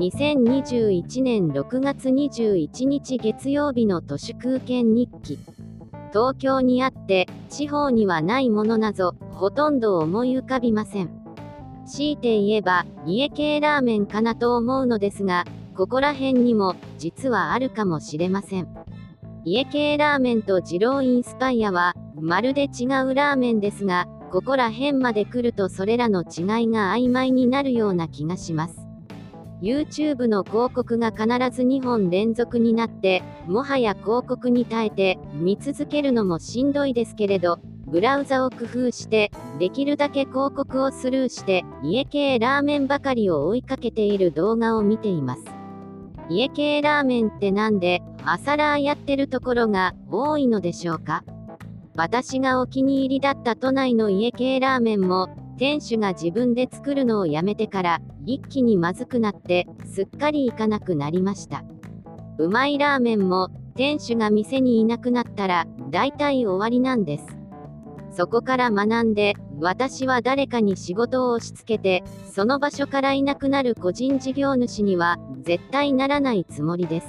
2021年6月21日月曜日の都市空間日記。東京にあって地方にはないものなぞほとんど思い浮かびません。強いて言えば家系ラーメンかなと思うのですがここら辺にも実はあるかもしれません。家系ラーメンと二郎インスパイアはまるで違うラーメンですがここら辺まで来るとそれらの違いが曖昧になるような気がします。YouTube の広告が必ず2本連続になってもはや広告に耐えて見続けるのもしんどいですけれどブラウザを工夫してできるだけ広告をスルーして家系ラーメンばかりを追いかけている動画を見ています。家系ラーメンってなんで朝ラーやってるところが多いのでしょうか？私がお気に入りだった都内の家系ラーメンも店主が自分で作るのをやめてから一気にまずくなってすっかり行かなくなりました。うまいラーメンも店主が店にいなくなったら大体終わりなんです。そこから学んで私は誰かに仕事を押し付けてその場所からいなくなる個人事業主には絶対ならないつもりです。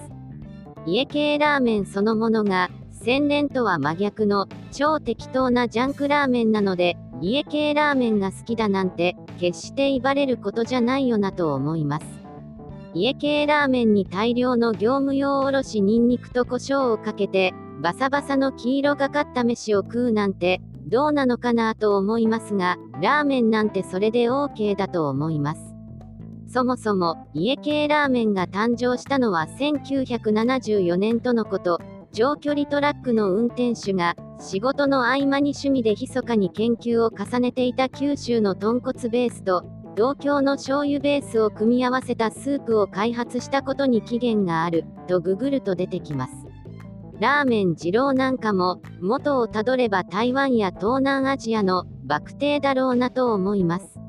家系ラーメンそのものが洗練とは真逆の超適当なジャンクラーメンなので家系ラーメンが好きだなんて決して威張れることじゃないよなと思います。家系ラーメンに大量の業務用おろしニンニクと胡椒をかけてバサバサの黄色がかった飯を食うなんてどうなのかなと思いますがラーメンなんてそれで OK だと思います。そもそも家系ラーメンが誕生したのは1974年とのこと。長距離トラックの運転手が仕事の合間に趣味で密かに研究を重ねていた九州の豚骨ベースと同郷の醤油ベースを組み合わせたスープを開発したことに起源があるとググると出てきますラーメン二郎なんかも元をたどれば台湾や東南アジアのバクテーだろうなと思います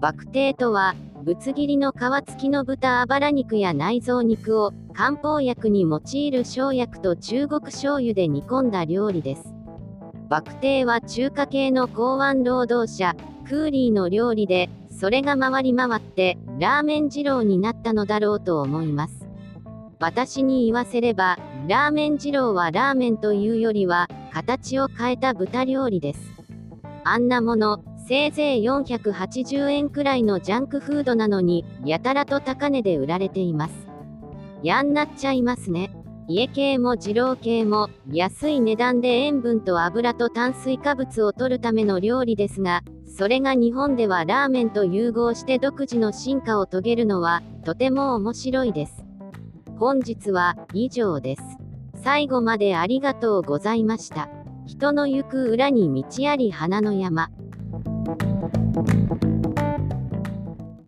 バクテーとはぶつ切りの皮付きの豚あばら肉や内臓肉を漢方薬に用いる生薬と中国醤油で煮込んだ料理です。バクテーは中華系の港湾労働者、クーリーの料理で、それが回り回って、ラーメン二郎になったのだろうと思います。私に言わせれば、ラーメン二郎はラーメンというよりは、形を変えた豚料理です。あんなもの、せいぜい480円くらいのジャンクフードなのに、やたらと高値で売られています。やんなっちゃいますね。家系も二郎系も、安い値段で塩分と油と炭水化物を取るための料理ですが、それが日本ではラーメンと融合して独自の進化を遂げるのは、とても面白いです。本日は以上です。最後までありがとうございました。人の行く裏に道あり花の山。